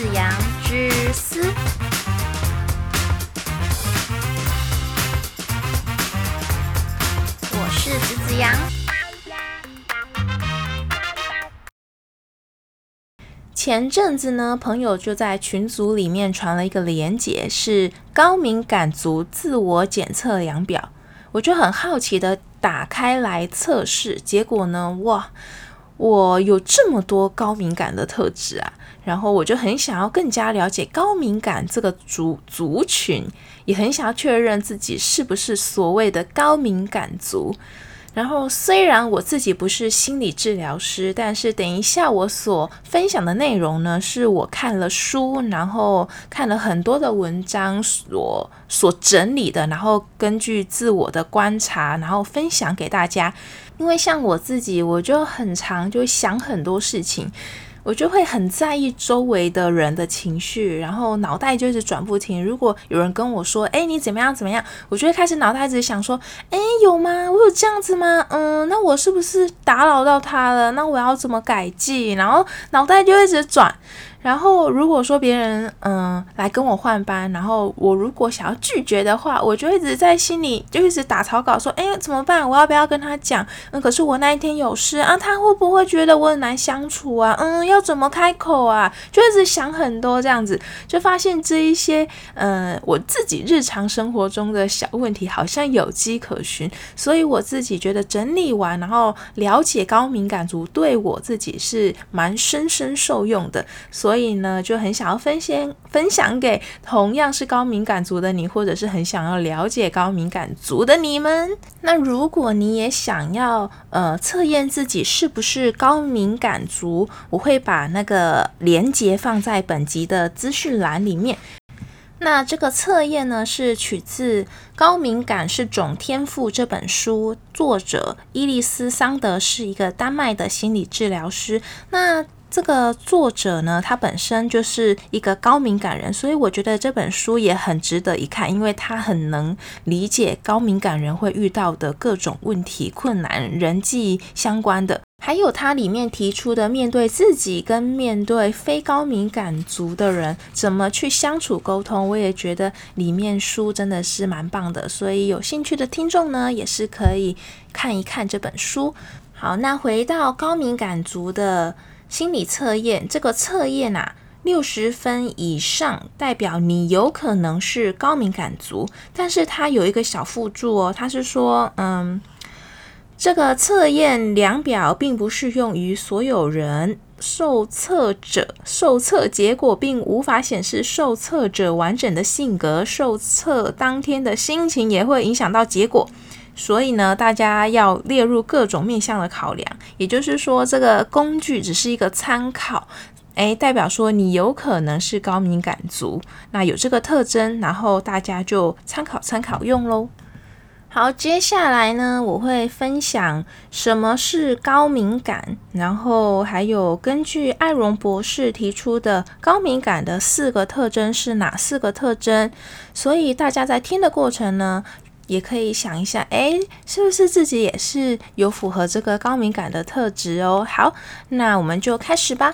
子阳之思。我是子子阳。前阵子呢，朋友就在群组里面传了一个链接，是高敏感族自我检测量表。我就很好奇的打开来测试，结果呢，哇，我有这么多高敏感的特质啊！然后我就很想要更加了解高敏感这个族族群，也很想要确认自己是不是所谓的高敏感族。然后，虽然我自己不是心理治疗师，但是等一下我所分享的内容呢，是我看了书，然后看了很多的文章所所整理的，然后根据自我的观察，然后分享给大家。因为像我自己，我就很常就想很多事情。我就会很在意周围的人的情绪，然后脑袋就一直转不停。如果有人跟我说：“哎，你怎么样怎么样？”我就会开始脑袋一直想说：“哎，有吗？我有这样子吗？嗯，那我是不是打扰到他了？那我要怎么改进？”然后脑袋就一直转。然后如果说别人嗯来跟我换班，然后我如果想要拒绝的话，我就一直在心里就一直打草稿，说哎怎么办？我要不要跟他讲？嗯，可是我那一天有事啊，他会不会觉得我很难相处啊？嗯，要怎么开口啊？就一直想很多这样子，就发现这一些嗯我自己日常生活中的小问题好像有迹可循，所以我自己觉得整理完，然后了解高敏感族对我自己是蛮深深受用的，所。所以呢，就很想要分享分享给同样是高敏感族的你，或者是很想要了解高敏感族的你们。那如果你也想要呃测验自己是不是高敏感族，我会把那个连接放在本集的资讯栏里面。那这个测验呢，是取自《高敏感是种天赋》这本书，作者伊丽丝桑德是一个丹麦的心理治疗师。那这个作者呢，他本身就是一个高敏感人，所以我觉得这本书也很值得一看，因为他很能理解高敏感人会遇到的各种问题、困难、人际相关的，还有他里面提出的面对自己跟面对非高敏感族的人怎么去相处沟通，我也觉得里面书真的是蛮棒的，所以有兴趣的听众呢，也是可以看一看这本书。好，那回到高敏感族的。心理测验这个测验啊，六十分以上代表你有可能是高敏感族，但是它有一个小附注哦，它是说，嗯，这个测验量表并不适用于所有人，受测者受测结果并无法显示受测者完整的性格，受测当天的心情也会影响到结果。所以呢，大家要列入各种面向的考量，也就是说，这个工具只是一个参考，诶，代表说你有可能是高敏感族，那有这个特征，然后大家就参考参考用喽。好，接下来呢，我会分享什么是高敏感，然后还有根据艾荣博士提出的高敏感的四个特征是哪四个特征，所以大家在听的过程呢。也可以想一下，哎，是不是自己也是有符合这个高敏感的特质哦？好，那我们就开始吧。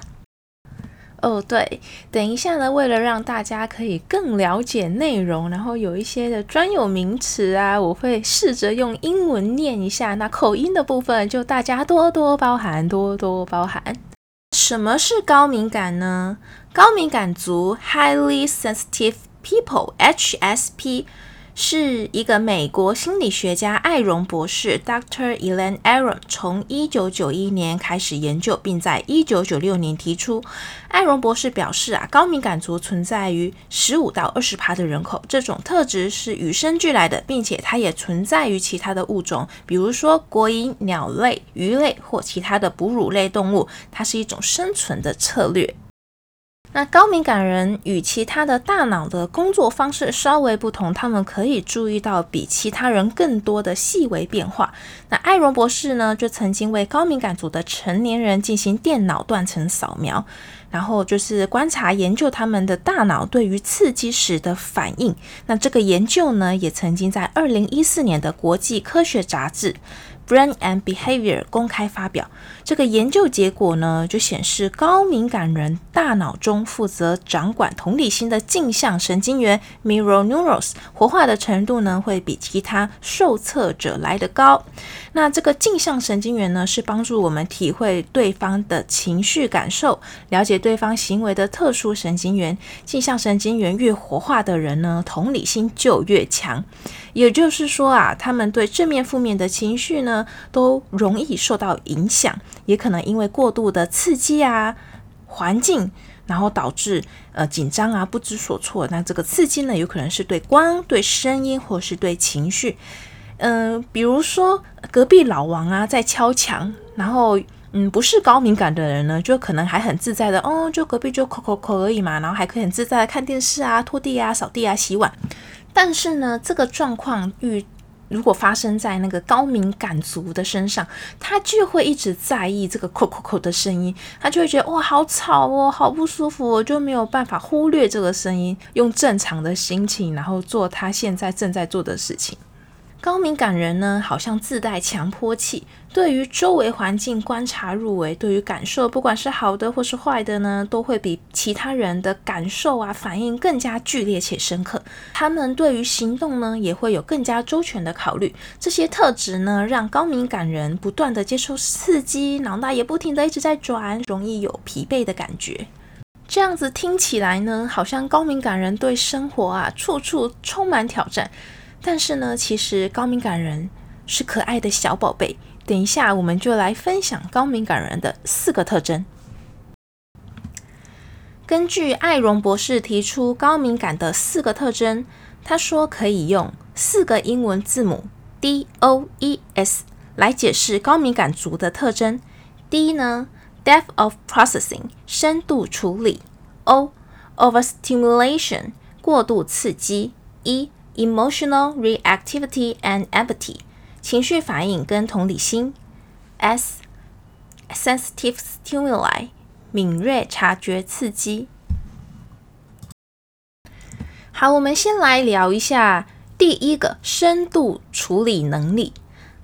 哦，对，等一下呢，为了让大家可以更了解内容，然后有一些的专有名词啊，我会试着用英文念一下。那口音的部分就大家多多包涵，多多包涵。什么是高敏感呢？高敏感族 （Highly Sensitive People，HSP）。是一个美国心理学家艾荣博士 （Dr. Elaine Aron） 从一九九一年开始研究，并在一九九六年提出。艾荣博士表示啊，高敏感族存在于十五到二十趴的人口，这种特质是与生俱来的，并且它也存在于其他的物种，比如说国营、鸟类、鱼类或其他的哺乳类动物，它是一种生存的策略。那高敏感人与其他的大脑的工作方式稍微不同，他们可以注意到比其他人更多的细微变化。那艾荣博士呢，就曾经为高敏感组的成年人进行电脑断层扫描，然后就是观察研究他们的大脑对于刺激时的反应。那这个研究呢，也曾经在二零一四年的国际科学杂志。Brain and Behavior 公开发表。这个研究结果呢，就显示高敏感人大脑中负责掌管同理心的镜像神经元 （mirror neurons） 活化的程度呢，会比其他受测者来得高。那这个镜像神经元呢，是帮助我们体会对方的情绪感受、了解对方行为的特殊神经元。镜像神经元越活化的人呢，同理心就越强。也就是说啊，他们对正面、负面的情绪呢，都容易受到影响。也可能因为过度的刺激啊，环境，然后导致呃紧张啊，不知所措。那这个刺激呢，有可能是对光、对声音，或是对情绪。嗯，比如说隔壁老王啊在敲墙，然后嗯不是高敏感的人呢，就可能还很自在的哦，就隔壁就口口口而已嘛，然后还可以很自在的看电视啊、拖地啊、扫地啊、洗碗。但是呢，这个状况遇。如果发生在那个高敏感族的身上，他就会一直在意这个“扣扣扣”的声音，他就会觉得哇，好吵哦，好不舒服，我就没有办法忽略这个声音，用正常的心情，然后做他现在正在做的事情。高敏感人呢，好像自带强迫器，对于周围环境观察入微，对于感受，不管是好的或是坏的呢，都会比其他人的感受啊反应更加剧烈且深刻。他们对于行动呢，也会有更加周全的考虑。这些特质呢，让高敏感人不断的接受刺激，脑袋也不停的一直在转，容易有疲惫的感觉。这样子听起来呢，好像高敏感人对生活啊，处处充满挑战。但是呢，其实高敏感人是可爱的小宝贝。等一下，我们就来分享高敏感人的四个特征。根据艾荣博士提出高敏感的四个特征，他说可以用四个英文字母 D O E S 来解释高敏感族的特征。D 呢，depth of processing 深度处理；O，overstimulation 过度刺激；E。Emotional reactivity and empathy 情绪反应跟同理心；S sensitive stimuli 敏锐察觉刺激。好，我们先来聊一下第一个深度处理能力。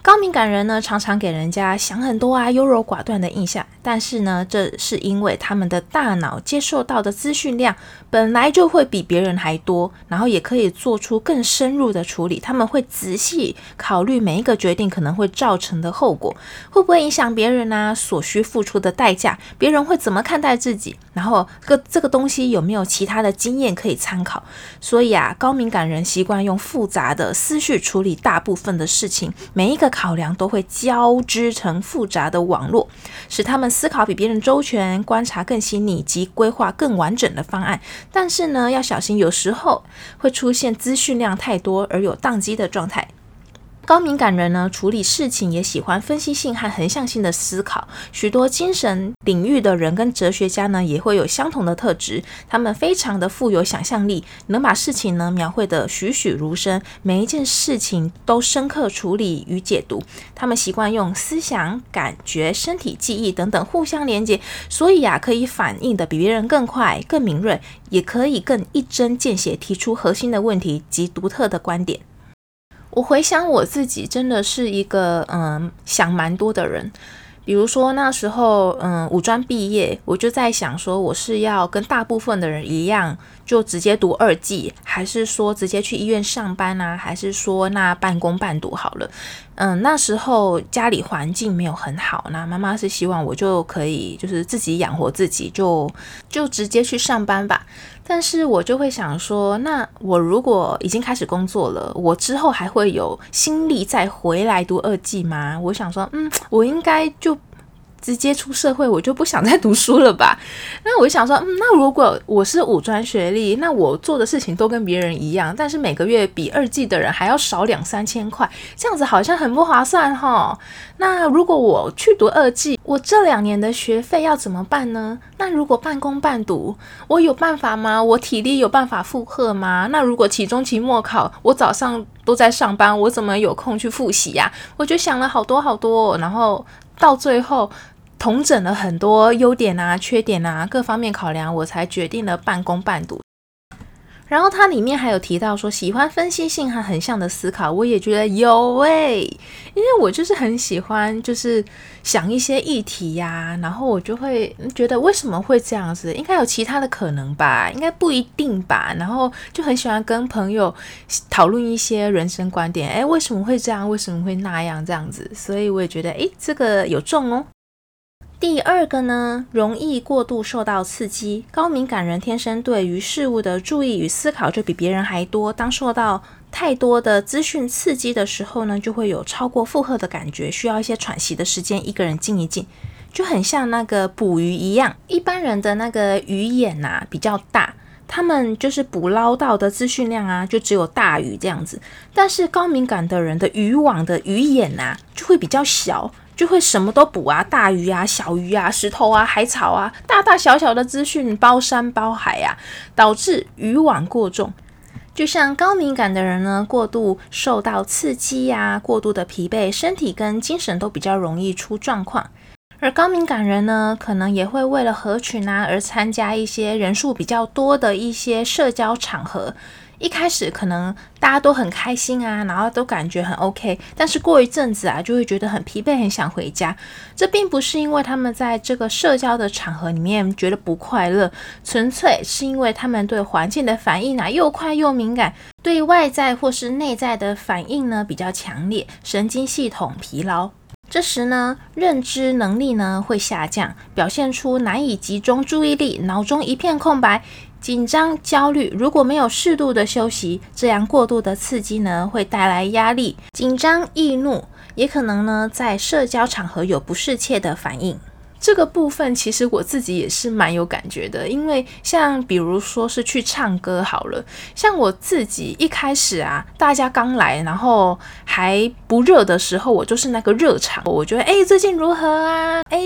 高敏感人呢，常常给人家想很多啊、优柔寡断的印象。但是呢，这是因为他们的大脑接受到的资讯量本来就会比别人还多，然后也可以做出更深入的处理。他们会仔细考虑每一个决定可能会造成的后果，会不会影响别人啊？所需付出的代价，别人会怎么看待自己？然后个这个东西有没有其他的经验可以参考？所以啊，高敏感人习惯用复杂的思绪处理大部分的事情，每一个。考量都会交织成复杂的网络，使他们思考比别人周全，观察更细腻及规划更完整的方案。但是呢，要小心，有时候会出现资讯量太多而有宕机的状态。高敏感人呢，处理事情也喜欢分析性和横向性的思考。许多精神领域的人跟哲学家呢，也会有相同的特质。他们非常的富有想象力，能把事情呢描绘的栩栩如生，每一件事情都深刻处理与解读。他们习惯用思想、感觉、身体记忆等等互相连接，所以啊，可以反应的比别人更快、更敏锐，也可以更一针见血提出核心的问题及独特的观点。我回想我自己，真的是一个嗯想蛮多的人。比如说那时候，嗯，五专毕业，我就在想说，我是要跟大部分的人一样，就直接读二技，还是说直接去医院上班啊？还是说那半工半读好了？嗯，那时候家里环境没有很好，那妈妈是希望我就可以就是自己养活自己，就就直接去上班吧。但是我就会想说，那我如果已经开始工作了，我之后还会有心力再回来读二技吗？我想说，嗯，我应该就。直接出社会，我就不想再读书了吧？那我就想说，嗯，那如果我是五专学历，那我做的事情都跟别人一样，但是每个月比二季的人还要少两三千块，这样子好像很不划算哈。那如果我去读二季，我这两年的学费要怎么办呢？那如果半工半读，我有办法吗？我体力有办法负荷吗？那如果期中、期末考，我早上都在上班，我怎么有空去复习呀？我就想了好多好多，然后到最后。统整了很多优点啊、缺点啊各方面考量，我才决定了半工半读。然后它里面还有提到说，喜欢分析性和横向的思考，我也觉得有诶，因为我就是很喜欢，就是想一些议题呀，然后我就会觉得为什么会这样子，应该有其他的可能吧，应该不一定吧，然后就很喜欢跟朋友讨论一些人生观点，诶，为什么会这样，为什么会那样这样子，所以我也觉得诶，这个有中哦。第二个呢，容易过度受到刺激。高敏感人天生对于事物的注意与思考就比别人还多。当受到太多的资讯刺激的时候呢，就会有超过负荷的感觉，需要一些喘息的时间，一个人静一静，就很像那个捕鱼一样。一般人的那个鱼眼呐比较大，他们就是捕捞到的资讯量啊，就只有大鱼这样子。但是高敏感的人的渔网的鱼眼呐，就会比较小。就会什么都补啊，大鱼啊、小鱼啊、石头啊、海草啊，大大小小的资讯包山包海呀，导致渔网过重。就像高敏感的人呢，过度受到刺激呀，过度的疲惫，身体跟精神都比较容易出状况。而高敏感人呢，可能也会为了合群啊，而参加一些人数比较多的一些社交场合。一开始可能大家都很开心啊，然后都感觉很 OK，但是过一阵子啊，就会觉得很疲惫，很想回家。这并不是因为他们在这个社交的场合里面觉得不快乐，纯粹是因为他们对环境的反应啊又快又敏感，对外在或是内在的反应呢比较强烈，神经系统疲劳。这时呢，认知能力呢会下降，表现出难以集中注意力，脑中一片空白。紧张、焦虑，如果没有适度的休息，这样过度的刺激呢，会带来压力、紧张、易怒，也可能呢，在社交场合有不适切的反应。这个部分其实我自己也是蛮有感觉的，因为像比如说是去唱歌好了，像我自己一开始啊，大家刚来，然后还不热的时候，我就是那个热场，我觉得哎最近如何啊？哎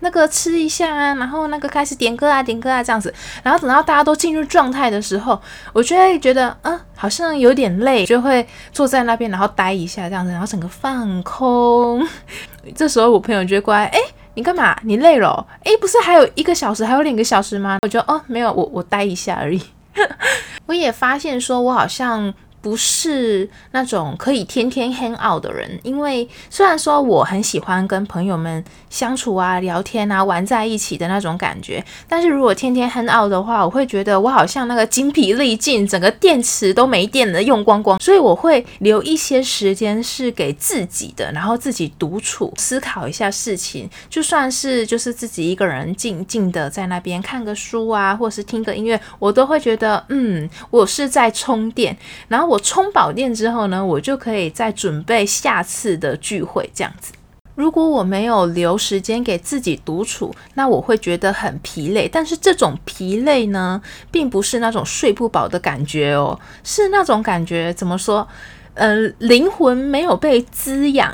那个吃一下啊，然后那个开始点歌啊点歌啊这样子，然后等到大家都进入状态的时候，我就会觉得嗯好像有点累，就会坐在那边然后待一下这样子，然后整个放空。这时候我朋友就会过来哎。你干嘛？你累了？诶，不是还有一个小时，还有两个小时吗？我觉得哦，没有，我我待一下而已。我也发现说，我好像。不是那种可以天天 hang out 的人，因为虽然说我很喜欢跟朋友们相处啊、聊天啊、玩在一起的那种感觉，但是如果天天 hang out 的话，我会觉得我好像那个精疲力尽，整个电池都没电了，用光光。所以我会留一些时间是给自己的，然后自己独处思考一下事情，就算是就是自己一个人静静的在那边看个书啊，或是听个音乐，我都会觉得嗯，我是在充电，然后我。我充饱电之后呢，我就可以再准备下次的聚会这样子。如果我没有留时间给自己独处，那我会觉得很疲累。但是这种疲累呢，并不是那种睡不饱的感觉哦，是那种感觉怎么说？呃，灵魂没有被滋养，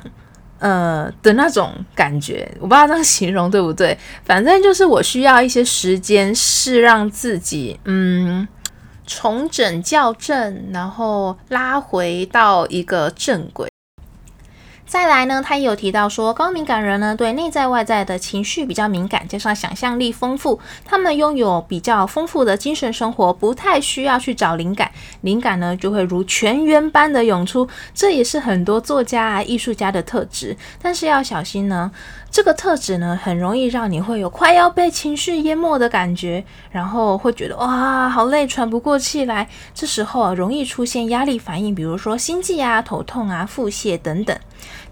呃的那种感觉。我不知道这样形容对不对？反正就是我需要一些时间，是让自己嗯。重整校正，然后拉回到一个正轨。再来呢，他也有提到说，高敏感人呢对内在外在的情绪比较敏感，加上想象力丰富，他们拥有比较丰富的精神生活，不太需要去找灵感，灵感呢就会如泉源般的涌出。这也是很多作家啊、艺术家的特质，但是要小心呢。这个特质呢，很容易让你会有快要被情绪淹没的感觉，然后会觉得哇，好累，喘不过气来。这时候啊，容易出现压力反应，比如说心悸啊、头痛啊、腹泻等等。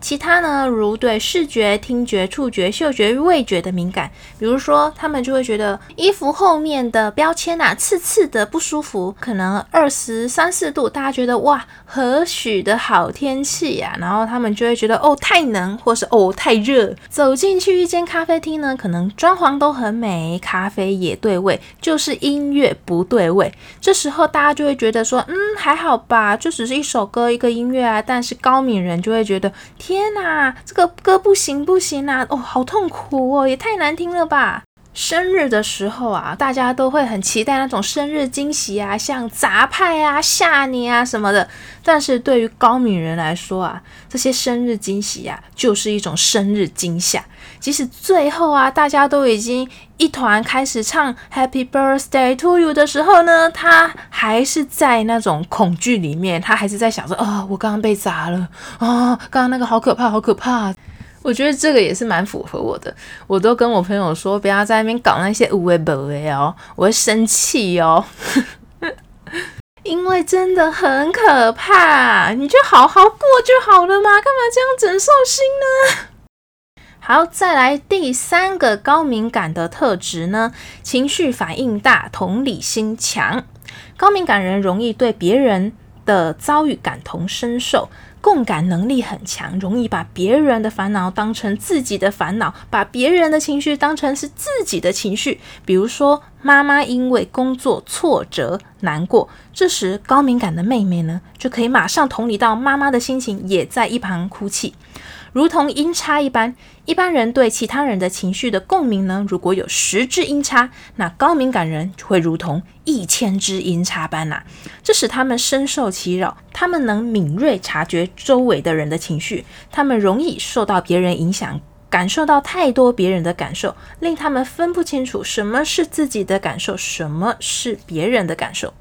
其他呢，如对视觉、听觉、触觉、嗅觉、味觉的敏感，比如说他们就会觉得衣服后面的标签啊，刺刺的不舒服，可能二十三四度，大家觉得哇，何许的好天气呀？然后他们就会觉得哦，太冷，或是哦，太热。走进去一间咖啡厅呢，可能装潢都很美，咖啡也对味，就是音乐不对味。这时候大家就会觉得说，嗯，还好吧，就只是一首歌，一个音乐啊。但是高敏人就会觉得。天呐，这个歌不行不行啊！哦，好痛苦哦，也太难听了吧！生日的时候啊，大家都会很期待那种生日惊喜啊，像杂派啊、吓你啊什么的。但是对于高敏人来说啊，这些生日惊喜呀，就是一种生日惊吓。即使最后啊，大家都已经一团开始唱 Happy Birthday to you 的时候呢，他还是在那种恐惧里面，他还是在想说啊，我刚刚被砸了啊，刚刚那个好可怕，好可怕。我觉得这个也是蛮符合我的，我都跟我朋友说，不要在那边搞那些无为不为哦，我会生气哦，因为真的很可怕，你就好好过就好了嘛，干嘛这样整受心呢？好，再来第三个高敏感的特质呢，情绪反应大，同理心强，高敏感人容易对别人的遭遇感同身受。共感能力很强，容易把别人的烦恼当成自己的烦恼，把别人的情绪当成是自己的情绪。比如说，妈妈因为工作挫折难过，这时高敏感的妹妹呢，就可以马上同理到妈妈的心情，也在一旁哭泣。如同音差一般，一般人对其他人的情绪的共鸣呢，如果有十支音差，那高敏感人就会如同一千支音差般呐，这使他们深受其扰。他们能敏锐察觉周围的人的情绪，他们容易受到别人影响，感受到太多别人的感受，令他们分不清楚什么是自己的感受，什么是别人的感受。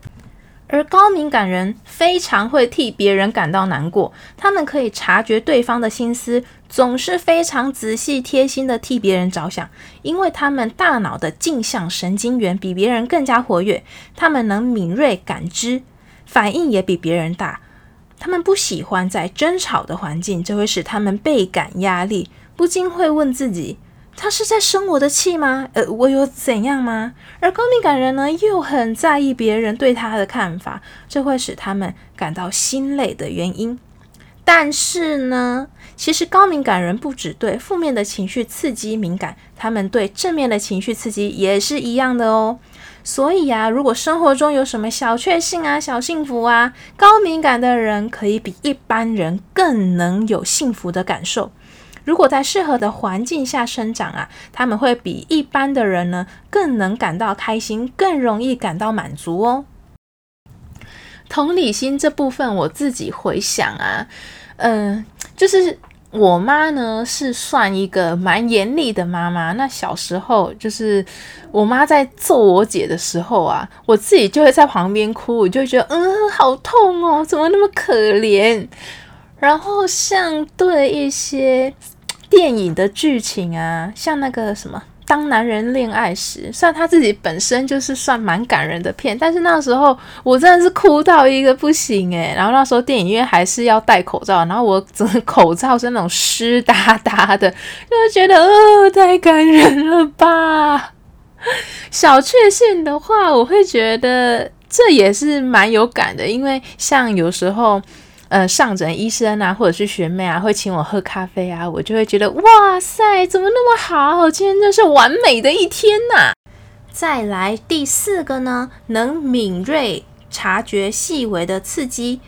而高敏感人非常会替别人感到难过，他们可以察觉对方的心思，总是非常仔细贴心的替别人着想，因为他们大脑的镜像神经元比别人更加活跃，他们能敏锐感知，反应也比别人大。他们不喜欢在争吵的环境，这会使他们倍感压力，不禁会问自己。他是在生我的气吗？呃，我有怎样吗？而高敏感人呢，又很在意别人对他的看法，这会使他们感到心累的原因。但是呢，其实高敏感人不只对负面的情绪刺激敏感，他们对正面的情绪刺激也是一样的哦。所以啊，如果生活中有什么小确幸啊、小幸福啊，高敏感的人可以比一般人更能有幸福的感受。如果在适合的环境下生长啊，他们会比一般的人呢更能感到开心，更容易感到满足哦。同理心这部分，我自己回想啊，嗯，就是我妈呢是算一个蛮严厉的妈妈。那小时候就是我妈在揍我姐的时候啊，我自己就会在旁边哭，我就会觉得嗯，好痛哦，怎么那么可怜？然后像对一些。电影的剧情啊，像那个什么《当男人恋爱时》，虽然他自己本身就是算蛮感人的片，但是那时候我真的是哭到一个不行诶。然后那时候电影院还是要戴口罩，然后我整个口罩是那种湿哒哒的，就觉得呃太感人了吧。小确幸的话，我会觉得这也是蛮有感的，因为像有时候。呃，上诊医生啊，或者是学妹啊，会请我喝咖啡啊，我就会觉得哇塞，怎么那么好？今天真是完美的一天呐！再来第四个呢，能敏锐察觉细微的刺激。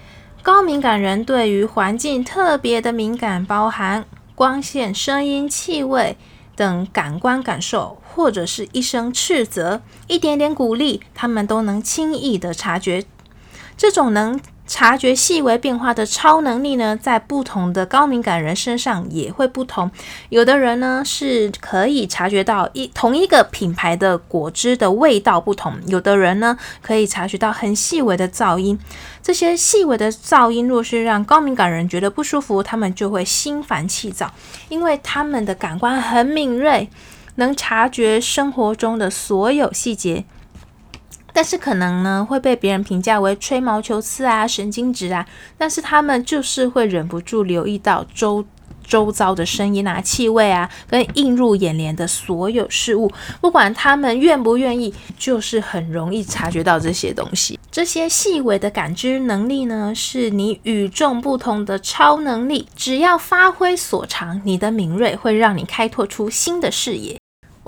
高敏感人对于环境特别的敏感，包含光线、声音、气味等感官感受，或者是一声斥责、一点点鼓励，他们都能轻易的察觉。这种能。察觉细微变化的超能力呢，在不同的高敏感人身上也会不同。有的人呢是可以察觉到一同一个品牌的果汁的味道不同，有的人呢可以察觉到很细微的噪音。这些细微的噪音若是让高敏感人觉得不舒服，他们就会心烦气躁，因为他们的感官很敏锐，能察觉生活中的所有细节。但是可能呢会被别人评价为吹毛求疵啊、神经质啊，但是他们就是会忍不住留意到周周遭的声音啊、气味啊，跟映入眼帘的所有事物，不管他们愿不愿意，就是很容易察觉到这些东西。这些细微的感知能力呢，是你与众不同的超能力，只要发挥所长，你的敏锐会让你开拓出新的视野。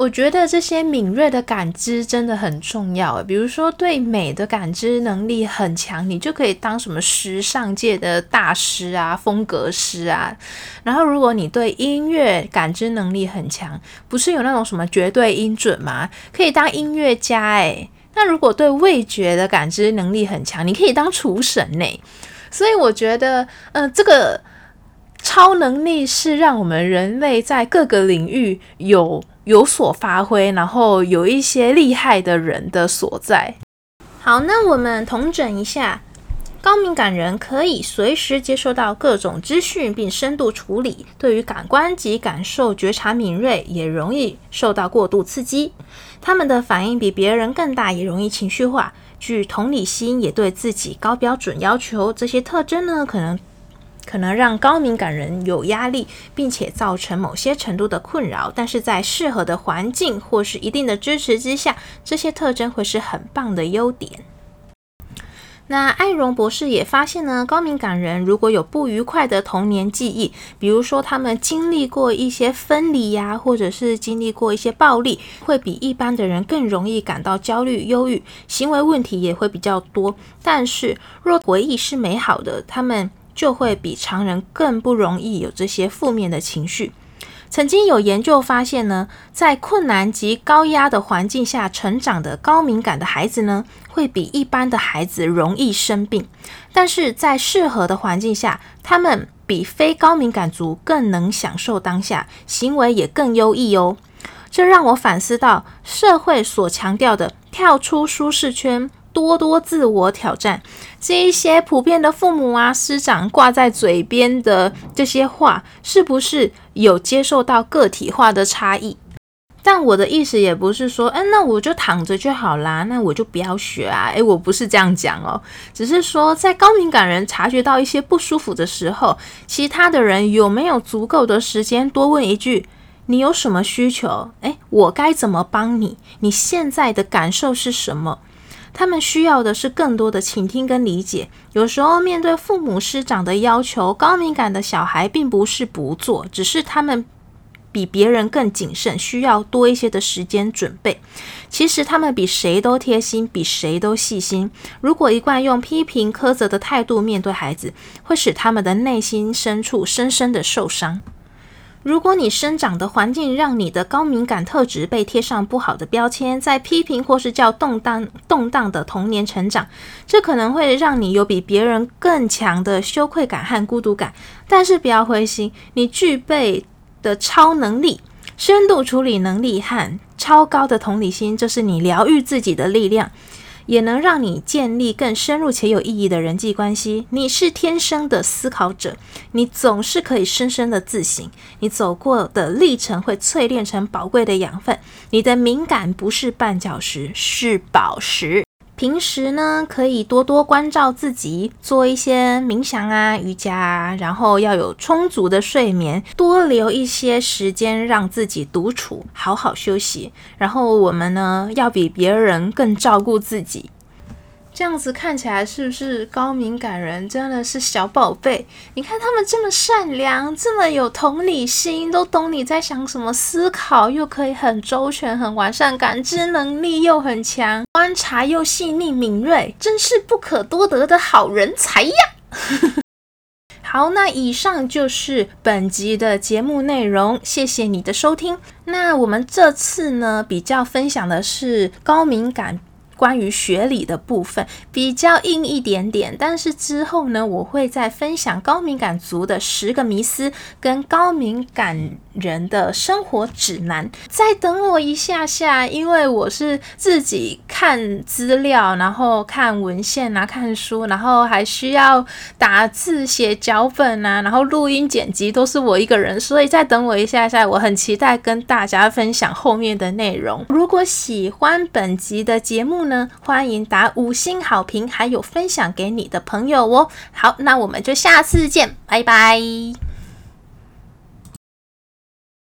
我觉得这些敏锐的感知真的很重要。比如说，对美的感知能力很强，你就可以当什么时尚界的大师啊、风格师啊。然后，如果你对音乐感知能力很强，不是有那种什么绝对音准吗？可以当音乐家诶。那如果对味觉的感知能力很强，你可以当厨神呢。所以我觉得，呃，这个超能力是让我们人类在各个领域有。有所发挥，然后有一些厉害的人的所在。好，那我们统整一下，高敏感人可以随时接收到各种资讯，并深度处理。对于感官及感受觉察敏锐，也容易受到过度刺激。他们的反应比别人更大，也容易情绪化。具同理心，也对自己高标准要求。这些特征呢，可能。可能让高敏感人有压力，并且造成某些程度的困扰，但是在适合的环境或是一定的支持之下，这些特征会是很棒的优点。那艾荣博士也发现呢，高敏感人如果有不愉快的童年记忆，比如说他们经历过一些分离呀，或者是经历过一些暴力，会比一般的人更容易感到焦虑、忧郁，行为问题也会比较多。但是若回忆是美好的，他们。就会比常人更不容易有这些负面的情绪。曾经有研究发现呢，在困难及高压的环境下成长的高敏感的孩子呢，会比一般的孩子容易生病。但是在适合的环境下，他们比非高敏感族更能享受当下，行为也更优异哦。这让我反思到社会所强调的跳出舒适圈。多多自我挑战，这一些普遍的父母啊、师长挂在嘴边的这些话，是不是有接受到个体化的差异？但我的意思也不是说，哎，那我就躺着就好啦，那我就不要学啊。哎，我不是这样讲哦，只是说，在高敏感人察觉到一些不舒服的时候，其他的人有没有足够的时间多问一句：你有什么需求？哎，我该怎么帮你？你现在的感受是什么？他们需要的是更多的倾听跟理解。有时候面对父母师长的要求，高敏感的小孩并不是不做，只是他们比别人更谨慎，需要多一些的时间准备。其实他们比谁都贴心，比谁都细心。如果一贯用批评苛责的态度面对孩子，会使他们的内心深处深深的受伤。如果你生长的环境让你的高敏感特质被贴上不好的标签，在批评或是叫动荡动荡的童年成长，这可能会让你有比别人更强的羞愧感和孤独感。但是不要灰心，你具备的超能力、深度处理能力和超高的同理心，这是你疗愈自己的力量。也能让你建立更深入且有意义的人际关系。你是天生的思考者，你总是可以深深的自省。你走过的历程会淬炼成宝贵的养分。你的敏感不是绊脚石，是宝石。平时呢，可以多多关照自己，做一些冥想啊、瑜伽啊，然后要有充足的睡眠，多留一些时间让自己独处，好好休息。然后我们呢，要比别人更照顾自己。这样子看起来是不是高敏感人真的是小宝贝？你看他们这么善良，这么有同理心，都懂你在想什么，思考又可以很周全、很完善，感知能力又很强，观察又细腻敏锐，真是不可多得的好人才呀！好，那以上就是本集的节目内容，谢谢你的收听。那我们这次呢，比较分享的是高敏感。关于学理的部分比较硬一点点，但是之后呢，我会再分享高敏感族的十个迷思跟高敏感人的生活指南。再等我一下下，因为我是自己看资料，然后看文献啊，看书，然后还需要打字写脚本啊，然后录音剪辑都是我一个人，所以再等我一下下，我很期待跟大家分享后面的内容。如果喜欢本集的节目，欢迎打五星好评，还有分享给你的朋友哦。好，那我们就下次见，拜拜。